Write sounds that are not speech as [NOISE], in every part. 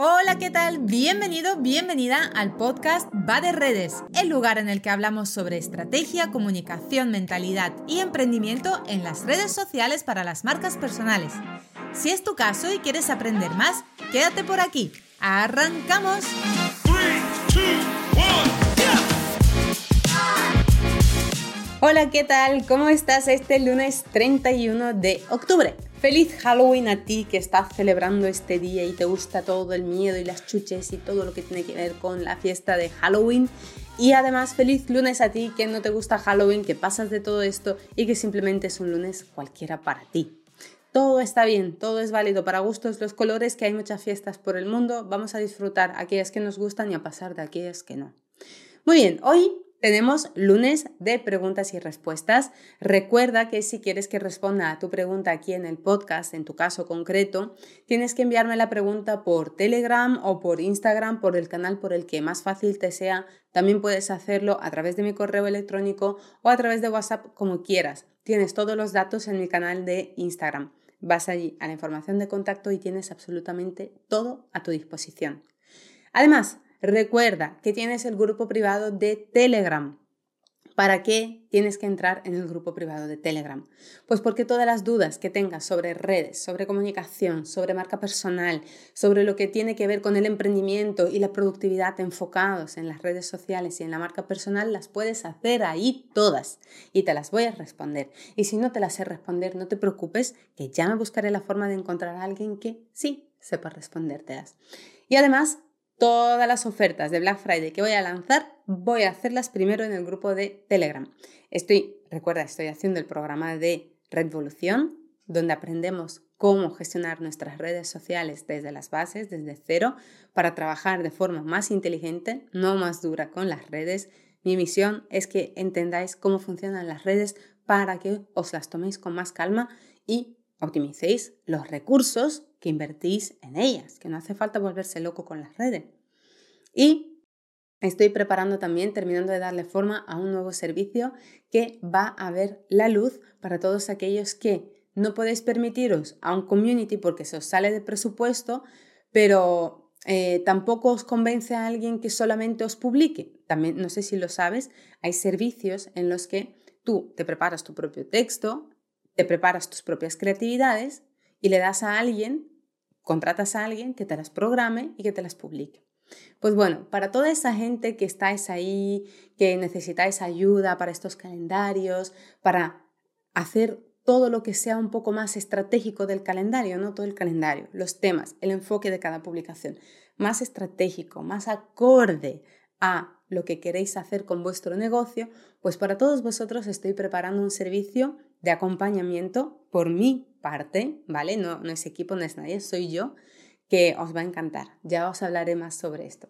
Hola, ¿qué tal? Bienvenido, bienvenida al podcast Va de Redes, el lugar en el que hablamos sobre estrategia, comunicación, mentalidad y emprendimiento en las redes sociales para las marcas personales. Si es tu caso y quieres aprender más, quédate por aquí. ¡Arrancamos! Hola, ¿qué tal? ¿Cómo estás este lunes 31 de octubre? Feliz Halloween a ti que estás celebrando este día y te gusta todo el miedo y las chuches y todo lo que tiene que ver con la fiesta de Halloween. Y además feliz lunes a ti que no te gusta Halloween, que pasas de todo esto y que simplemente es un lunes cualquiera para ti. Todo está bien, todo es válido para gustos los colores, que hay muchas fiestas por el mundo. Vamos a disfrutar aquellas que nos gustan y a pasar de aquellas que no. Muy bien, hoy tenemos lunes de preguntas y respuestas. Recuerda que si quieres que responda a tu pregunta aquí en el podcast, en tu caso concreto, tienes que enviarme la pregunta por Telegram o por Instagram, por el canal por el que más fácil te sea. También puedes hacerlo a través de mi correo electrónico o a través de WhatsApp, como quieras. Tienes todos los datos en mi canal de Instagram. Vas allí a la información de contacto y tienes absolutamente todo a tu disposición. Además, Recuerda que tienes el grupo privado de Telegram. ¿Para qué tienes que entrar en el grupo privado de Telegram? Pues porque todas las dudas que tengas sobre redes, sobre comunicación, sobre marca personal, sobre lo que tiene que ver con el emprendimiento y la productividad enfocados en las redes sociales y en la marca personal, las puedes hacer ahí todas y te las voy a responder. Y si no te las sé responder, no te preocupes, que ya me buscaré la forma de encontrar a alguien que sí sepa respondértelas. Y además, todas las ofertas de Black Friday que voy a lanzar, voy a hacerlas primero en el grupo de Telegram. Estoy, recuerda, estoy haciendo el programa de Revolución, donde aprendemos cómo gestionar nuestras redes sociales desde las bases, desde cero, para trabajar de forma más inteligente, no más dura con las redes. Mi misión es que entendáis cómo funcionan las redes para que os las toméis con más calma y optimicéis los recursos que invertís en ellas, que no hace falta volverse loco con las redes. Y estoy preparando también, terminando de darle forma a un nuevo servicio que va a ver la luz para todos aquellos que no podéis permitiros a un community porque se os sale de presupuesto, pero eh, tampoco os convence a alguien que solamente os publique. También, no sé si lo sabes, hay servicios en los que tú te preparas tu propio texto, te preparas tus propias creatividades y le das a alguien, contratas a alguien que te las programe y que te las publique. Pues bueno, para toda esa gente que estáis ahí, que necesitáis ayuda para estos calendarios, para hacer todo lo que sea un poco más estratégico del calendario, no todo el calendario, los temas, el enfoque de cada publicación, más estratégico, más acorde a lo que queréis hacer con vuestro negocio, pues para todos vosotros estoy preparando un servicio de acompañamiento por mi parte, ¿vale? No, no es equipo, no es nadie, soy yo, que os va a encantar. Ya os hablaré más sobre esto.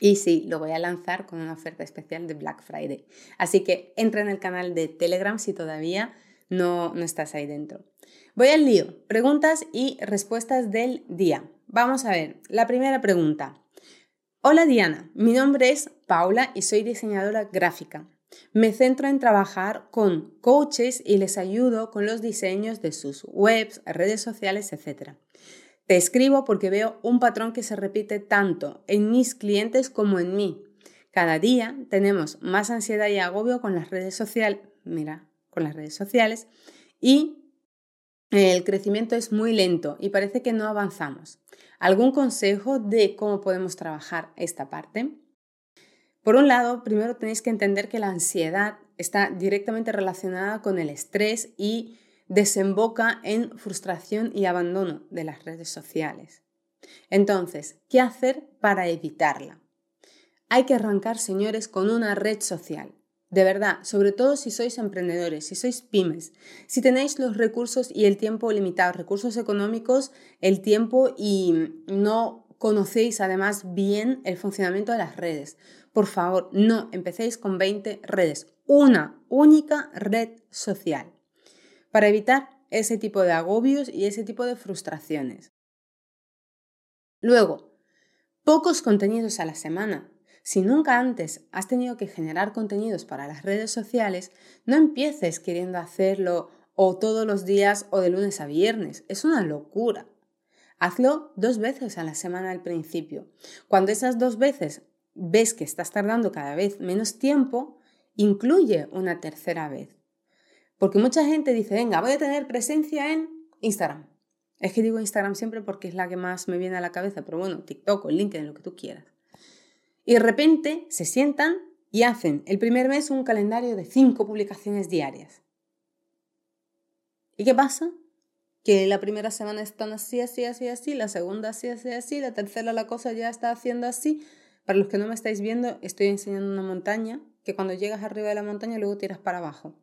Y sí, lo voy a lanzar con una oferta especial de Black Friday. Así que entra en el canal de Telegram si todavía no, no estás ahí dentro. Voy al lío. Preguntas y respuestas del día. Vamos a ver. La primera pregunta. Hola Diana, mi nombre es Paula y soy diseñadora gráfica. Me centro en trabajar con coaches y les ayudo con los diseños de sus webs, redes sociales, etc. Te escribo porque veo un patrón que se repite tanto en mis clientes como en mí. Cada día tenemos más ansiedad y agobio con las redes sociales, mira, con las redes sociales y el crecimiento es muy lento y parece que no avanzamos. ¿Algún consejo de cómo podemos trabajar esta parte? Por un lado, primero tenéis que entender que la ansiedad está directamente relacionada con el estrés y desemboca en frustración y abandono de las redes sociales. Entonces, ¿qué hacer para evitarla? Hay que arrancar, señores, con una red social. De verdad, sobre todo si sois emprendedores, si sois pymes, si tenéis los recursos y el tiempo limitados, recursos económicos, el tiempo y no conocéis además bien el funcionamiento de las redes. Por favor, no empecéis con 20 redes, una única red social, para evitar ese tipo de agobios y ese tipo de frustraciones. Luego, pocos contenidos a la semana. Si nunca antes has tenido que generar contenidos para las redes sociales, no empieces queriendo hacerlo o todos los días o de lunes a viernes. Es una locura. Hazlo dos veces a la semana al principio. Cuando esas dos veces ves que estás tardando cada vez menos tiempo, incluye una tercera vez. Porque mucha gente dice, venga, voy a tener presencia en Instagram. Es que digo Instagram siempre porque es la que más me viene a la cabeza, pero bueno, TikTok o LinkedIn, lo que tú quieras. Y de repente se sientan y hacen el primer mes un calendario de cinco publicaciones diarias. ¿Y qué pasa? Que la primera semana están así, así, así, así, la segunda así, así, así, la tercera la cosa ya está haciendo así. Para los que no me estáis viendo, estoy enseñando una montaña que cuando llegas arriba de la montaña luego tiras para abajo.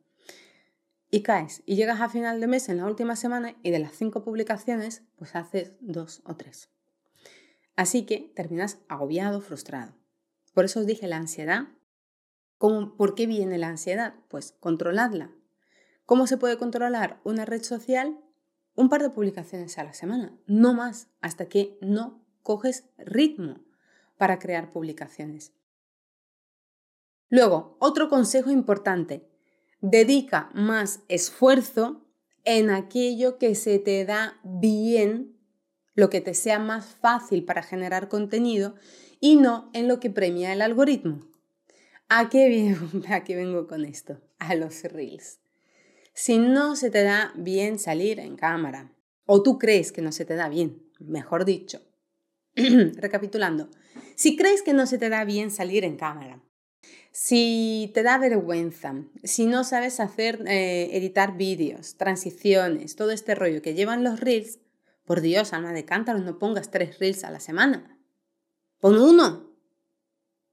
Y caes y llegas a final de mes en la última semana y de las cinco publicaciones pues haces dos o tres. Así que terminas agobiado, frustrado. Por eso os dije la ansiedad. ¿Cómo, ¿Por qué viene la ansiedad? Pues controladla. ¿Cómo se puede controlar una red social? Un par de publicaciones a la semana, no más, hasta que no coges ritmo para crear publicaciones. Luego, otro consejo importante, dedica más esfuerzo en aquello que se te da bien, lo que te sea más fácil para generar contenido y no en lo que premia el algoritmo. ¿A qué, vengo, [LAUGHS] ¿A qué vengo con esto? A los reels. Si no se te da bien salir en cámara, o tú crees que no se te da bien, mejor dicho, [CLEARS THROAT] recapitulando, si crees que no se te da bien salir en cámara, si te da vergüenza, si no sabes hacer, eh, editar vídeos, transiciones, todo este rollo que llevan los reels, por Dios, alma de cántaro, no pongas tres reels a la semana. Pon uno.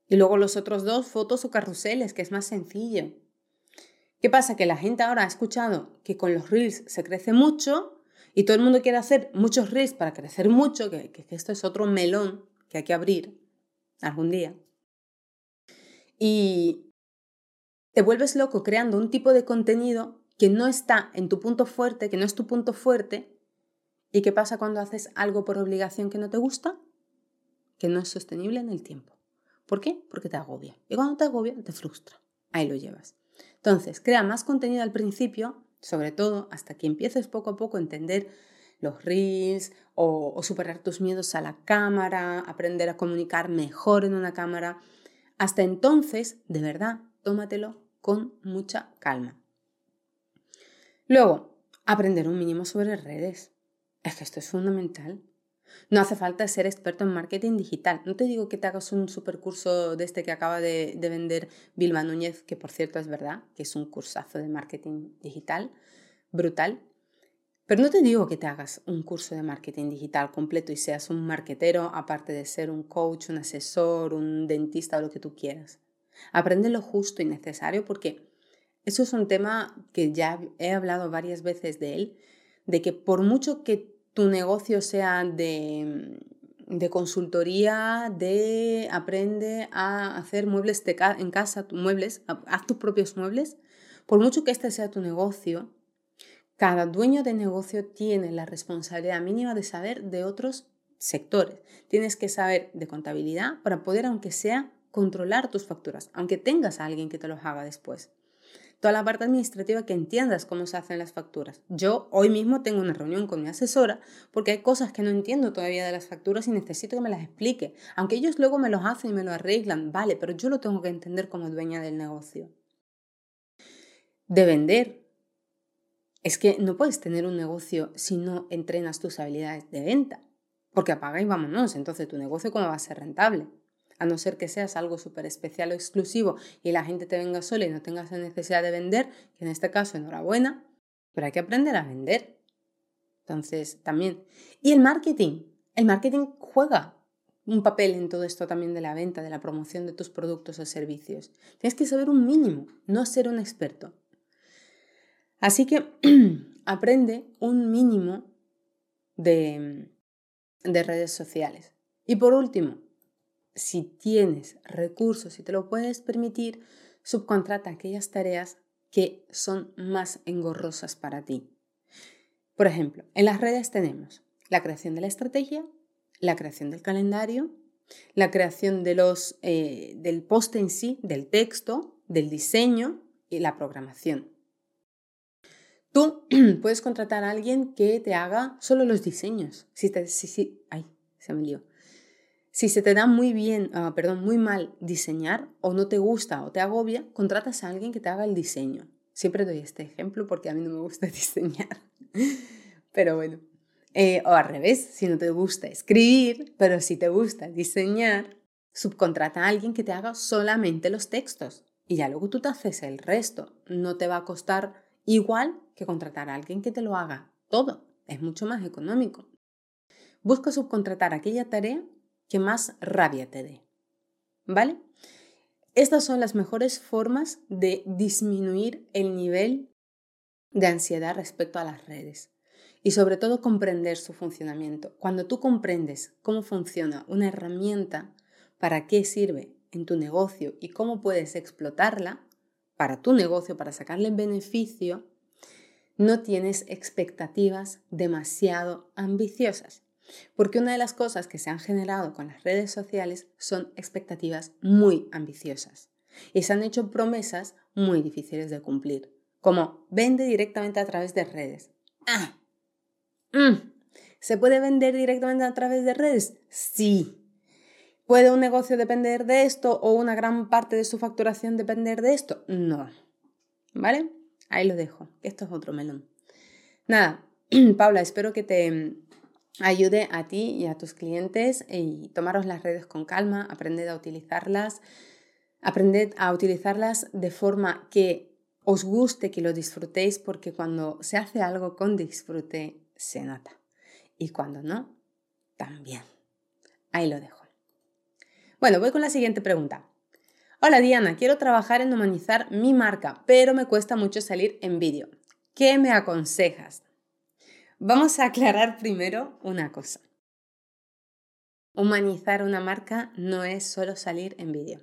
Y luego los otros dos, fotos o carruseles, que es más sencillo. ¿Qué pasa? Que la gente ahora ha escuchado que con los reels se crece mucho y todo el mundo quiere hacer muchos reels para crecer mucho, que, que esto es otro melón que hay que abrir algún día. Y te vuelves loco creando un tipo de contenido que no está en tu punto fuerte, que no es tu punto fuerte. ¿Y qué pasa cuando haces algo por obligación que no te gusta? Que no es sostenible en el tiempo. ¿Por qué? Porque te agobia. Y cuando te agobia, te frustra. Ahí lo llevas. Entonces, crea más contenido al principio, sobre todo hasta que empieces poco a poco a entender los reels o, o, superar tus miedos a la cámara, aprender a comunicar mejor en una cámara. Hasta entonces, de verdad, tómatelo con mucha calma. Luego, aprender un mínimo sobre redes. Es que esto es fundamental. No hace falta ser experto en marketing digital. No te digo que te hagas un supercurso de este que acaba de, de vender Vilma Núñez, que por cierto es verdad, que es un cursazo de marketing digital, brutal. Pero no te digo que te hagas un curso de marketing digital completo y seas un marketero, aparte de ser un coach, un asesor, un dentista o lo que tú quieras. Aprende lo justo y necesario porque eso es un tema que ya he hablado varias veces de él, de que por mucho que tu negocio sea de, de consultoría, de aprende a hacer muebles en casa, muebles, haz tus propios muebles, por mucho que este sea tu negocio, cada dueño de negocio tiene la responsabilidad mínima de saber de otros sectores. Tienes que saber de contabilidad para poder, aunque sea, controlar tus facturas, aunque tengas a alguien que te los haga después toda la parte administrativa que entiendas cómo se hacen las facturas. Yo hoy mismo tengo una reunión con mi asesora porque hay cosas que no entiendo todavía de las facturas y necesito que me las explique. Aunque ellos luego me los hacen y me lo arreglan, vale, pero yo lo tengo que entender como dueña del negocio. De vender. Es que no puedes tener un negocio si no entrenas tus habilidades de venta. Porque apaga y vámonos, entonces tu negocio cómo va a ser rentable a no ser que seas algo súper especial o exclusivo y la gente te venga sola y no tengas la necesidad de vender, que en este caso enhorabuena, pero hay que aprender a vender. Entonces, también. Y el marketing. El marketing juega un papel en todo esto también de la venta, de la promoción de tus productos o servicios. Tienes que saber un mínimo, no ser un experto. Así que [CLEARS THROAT] aprende un mínimo de, de redes sociales. Y por último, si tienes recursos y te lo puedes permitir, subcontrata aquellas tareas que son más engorrosas para ti. Por ejemplo, en las redes tenemos la creación de la estrategia, la creación del calendario, la creación eh, del post en sí, del texto, del diseño y la programación. Tú [CLEARS THROAT] puedes contratar a alguien que te haga solo los diseños. Si te, si, ay, se me lió. Si se te da muy bien, ah, perdón, muy mal diseñar o no te gusta o te agobia, contratas a alguien que te haga el diseño. Siempre doy este ejemplo porque a mí no me gusta [LAUGHS] diseñar. Pero bueno. Eh, o al revés, si no te gusta escribir, pero si te gusta diseñar, subcontrata a alguien que te haga solamente los textos. Y ya luego tú te haces el resto. No te va a costar igual que contratar a alguien que te lo haga todo. Es mucho más económico. Busca subcontratar aquella tarea que más rabia te dé. ¿Vale? Estas son las mejores formas de disminuir el nivel de ansiedad respecto a las redes y sobre todo comprender su funcionamiento. Cuando tú comprendes cómo funciona una herramienta, para qué sirve en tu negocio y cómo puedes explotarla para tu negocio, para sacarle beneficio, no tienes expectativas demasiado ambiciosas. Porque una de las cosas que se han generado con las redes sociales son expectativas muy ambiciosas y se han hecho promesas muy difíciles de cumplir, como vende directamente a través de redes. Ah, mm. ¿Se puede vender directamente a través de redes? Sí. ¿Puede un negocio depender de esto o una gran parte de su facturación depender de esto? No. ¿Vale? Ahí lo dejo. Esto es otro melón. Nada, [CLEARS THROAT] Paula, espero que te ayude a ti y a tus clientes y tomaros las redes con calma, aprended a utilizarlas, aprended a utilizarlas de forma que os guste, que lo disfrutéis, porque cuando se hace algo con disfrute, se nota. Y cuando no, también. Ahí lo dejo. Bueno, voy con la siguiente pregunta. Hola Diana, quiero trabajar en humanizar mi marca, pero me cuesta mucho salir en vídeo. ¿Qué me aconsejas? Vamos a aclarar primero una cosa. Humanizar una marca no es solo salir en vídeo.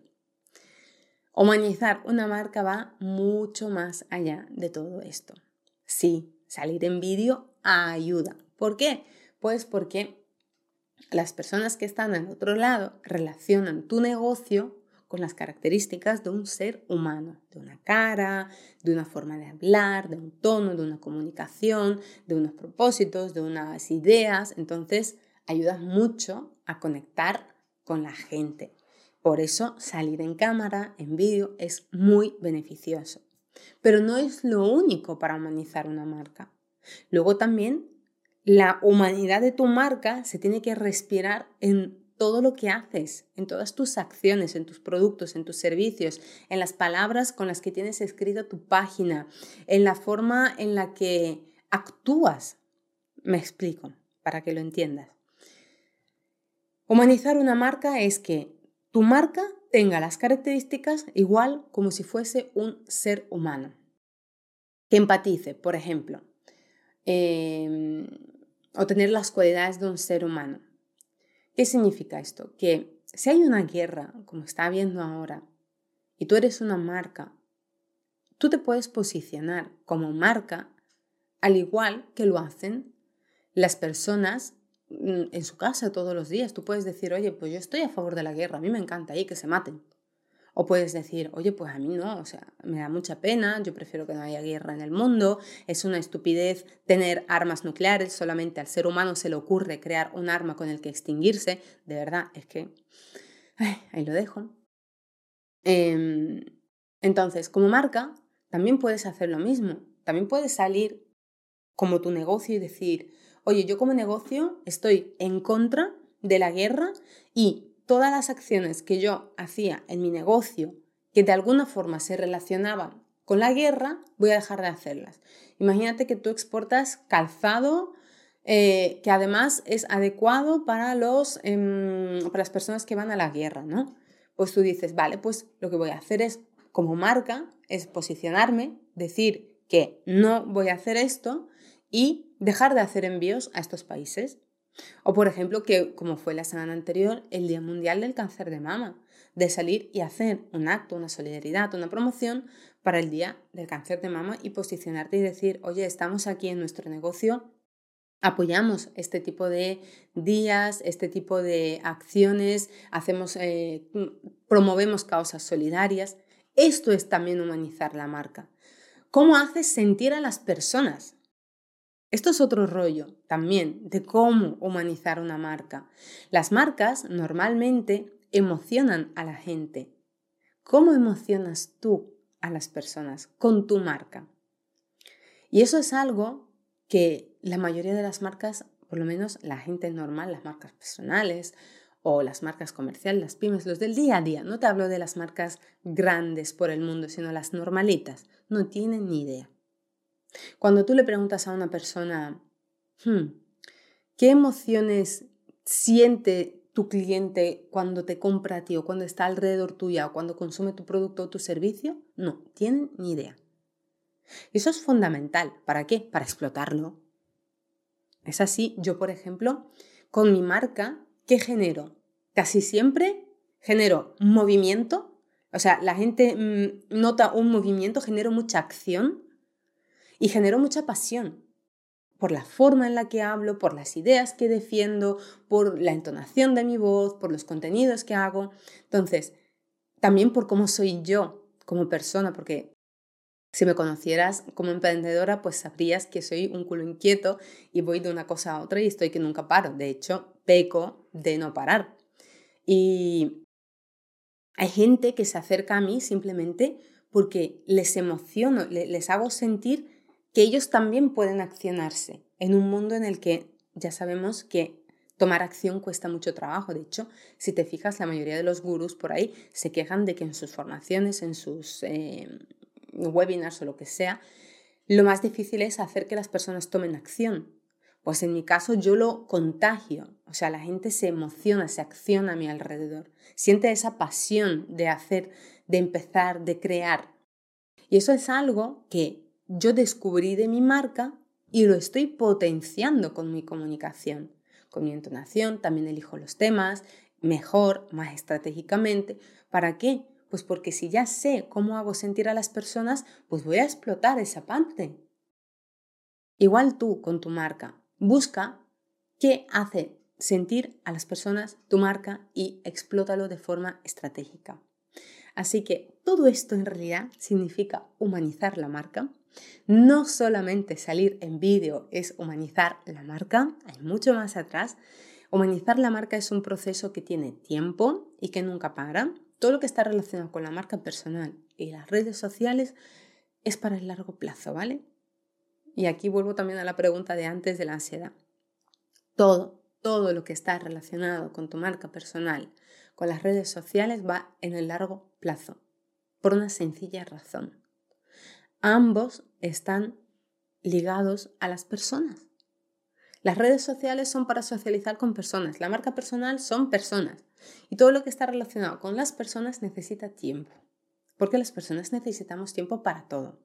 Humanizar una marca va mucho más allá de todo esto. Sí, salir en vídeo ayuda. ¿Por qué? Pues porque las personas que están al otro lado relacionan tu negocio con las características de un ser humano, de una cara, de una forma de hablar, de un tono, de una comunicación, de unos propósitos, de unas ideas. Entonces, ayudas mucho a conectar con la gente. Por eso salir en cámara, en vídeo, es muy beneficioso. Pero no es lo único para humanizar una marca. Luego también la humanidad de tu marca se tiene que respirar en todo lo que haces, en todas tus acciones, en tus productos, en tus servicios, en las palabras con las que tienes escrita tu página, en la forma en la que actúas. Me explico, para que lo entiendas. Humanizar una marca es que tu marca tenga las características igual como si fuese un ser humano. Que empatice, por ejemplo, em, o tener las cualidades de un ser humano ¿Qué significa esto? Que si hay una guerra, como está habiendo ahora, y tú eres una marca, tú te puedes posicionar como marca al igual que lo hacen las personas mm, en su casa todos los días. Tú puedes decir, oye, pues yo estoy a favor de la guerra, a mí me encanta ahí que se maten. O puedes decir, oye, pues a mí no, o sea, me da mucha pena, yo prefiero que no haya guerra en el mundo, es una estupidez tener armas nucleares, solamente al ser humano se le ocurre crear un arma con el que extinguirse, de verdad, es que... ahí lo dejo. Em, entonces, como marca, también puedes hacer lo mismo, también puedes salir como tu negocio y decir, oye, yo como negocio estoy en contra de la guerra y todas las acciones que yo hacía en mi negocio que de alguna forma se relacionaban con la guerra, voy a dejar de hacerlas. Imagínate que tú exportas calzado eh, que además es adecuado para, los, em, para las personas que van a la guerra, ¿no? Pues tú dices, vale, pues lo que voy a hacer es, como marca, es posicionarme, decir que no voy a hacer esto y dejar de hacer envíos a estos países. O por ejemplo, que como fue la semana anterior, el Día Mundial del Cáncer de Mama, de salir y hacer un acto, una solidaridad, una promoción para el Día del Cáncer de Mama y posicionarte y decir, oye, estamos aquí en nuestro negocio, apoyamos este tipo de días, este tipo de acciones, hacemos, eh, promovemos causas solidarias. Esto es también humanizar la marca. ¿Cómo haces sentir a las personas? Esto es otro rollo también de cómo humanizar una marca. Las marcas normalmente emocionan a la gente. ¿Cómo emocionas tú a las personas con tu marca? Y eso es algo que la mayoría de las marcas, por lo menos la gente normal, las marcas personales o las marcas comerciales, las pymes, los del día a día, no te hablo de las marcas grandes por el mundo, sino las normalitas, no tienen ni idea. Cuando tú le preguntas a una persona, hmm, ¿qué emociones siente tu cliente cuando te compra a ti o cuando está alrededor tuya o cuando consume tu producto o tu servicio? No, tienen ni idea. Eso es fundamental. ¿Para qué? Para explotarlo. Es así, yo por ejemplo, con mi marca, ¿qué genero? Casi siempre genero movimiento, o sea, la gente mm, nota un movimiento, genero mucha acción y generó mucha pasión por la forma en la que hablo, por las ideas que defiendo, por la entonación de mi voz, por los contenidos que hago. Entonces, también por cómo soy yo como persona, porque si me conocieras como emprendedora, pues sabrías que soy un culo inquieto y voy de una cosa a otra y estoy que nunca paro. De hecho, peco de no parar. Y hay gente que se acerca a mí simplemente porque les emociono, les hago sentir que ellos también pueden accionarse en un mundo en el que ya sabemos que tomar acción cuesta mucho trabajo. De hecho, si te fijas, la mayoría de los gurús por ahí se quejan de que en sus formaciones, en sus eh, webinars o lo que sea, lo más difícil es hacer que las personas tomen acción. Pues en mi caso yo lo contagio, o sea, la gente se emociona, se acciona a mi alrededor, siente esa pasión de hacer, de empezar, de crear. Y eso es algo que yo descubrí de mi marca y lo estoy potenciando con mi comunicación, con mi entonación, también elijo los temas mejor, más estratégicamente. ¿Para qué? Pues porque si ya sé cómo hago sentir a las personas, pues voy a explotar esa parte. Igual tú con tu marca, busca qué hace sentir a las personas tu marca y explótalo de forma estratégica. Así que todo esto en realidad significa humanizar la marca no solamente salir en vídeo es humanizar la marca, hay mucho más atrás. Humanizar la marca es un proceso que tiene tiempo y que nunca para. Todo lo que está relacionado con la marca personal y las redes sociales es para el largo plazo, ¿vale? Y aquí vuelvo también a la pregunta de antes de la ansiedad. Todo, todo lo que está relacionado con tu marca personal, con las redes sociales, va en el largo plazo, por una sencilla razón. Ambos están ligados a las personas. Las redes sociales son para socializar con personas, la marca personal son personas y todo lo que está relacionado con las personas necesita tiempo, porque las personas necesitamos tiempo para todo.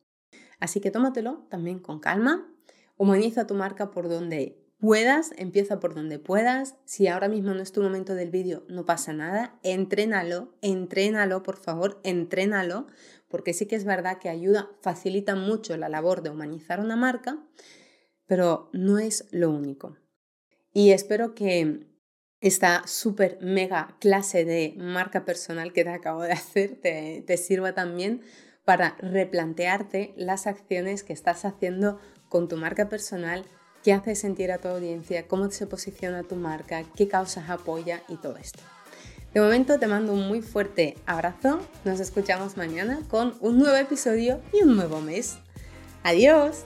Así que tómatelo también con calma, humaniza tu marca por donde puedas, empieza por donde puedas. Si ahora mismo no es tu momento del vídeo, no pasa nada. Entrénalo, entrénalo, por favor, entrénalo, porque sí que es verdad que ayuda, facilita mucho la labor de humanizar una marca, pero no es lo único. Y espero que esta súper mega clase de marca personal que te acabo de hacer te, te sirva también para replantearte las acciones que estás haciendo con tu marca personal qué hace sentir a tu audiencia, cómo se posiciona tu marca, qué causas apoya y todo esto. De momento te mando un muy fuerte abrazo, nos escuchamos mañana con un nuevo episodio y un nuevo mes. Adiós.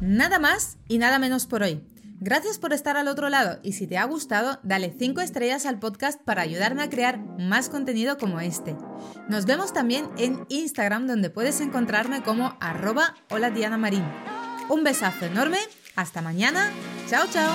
Nada más y nada menos por hoy. Gracias por estar al otro lado y si te ha gustado, dale 5 estrellas al podcast para ayudarme a crear más contenido como este. Nos vemos también en Instagram donde puedes encontrarme como arroba hola Diana Marín. Un besazo enorme, hasta mañana, chao chao.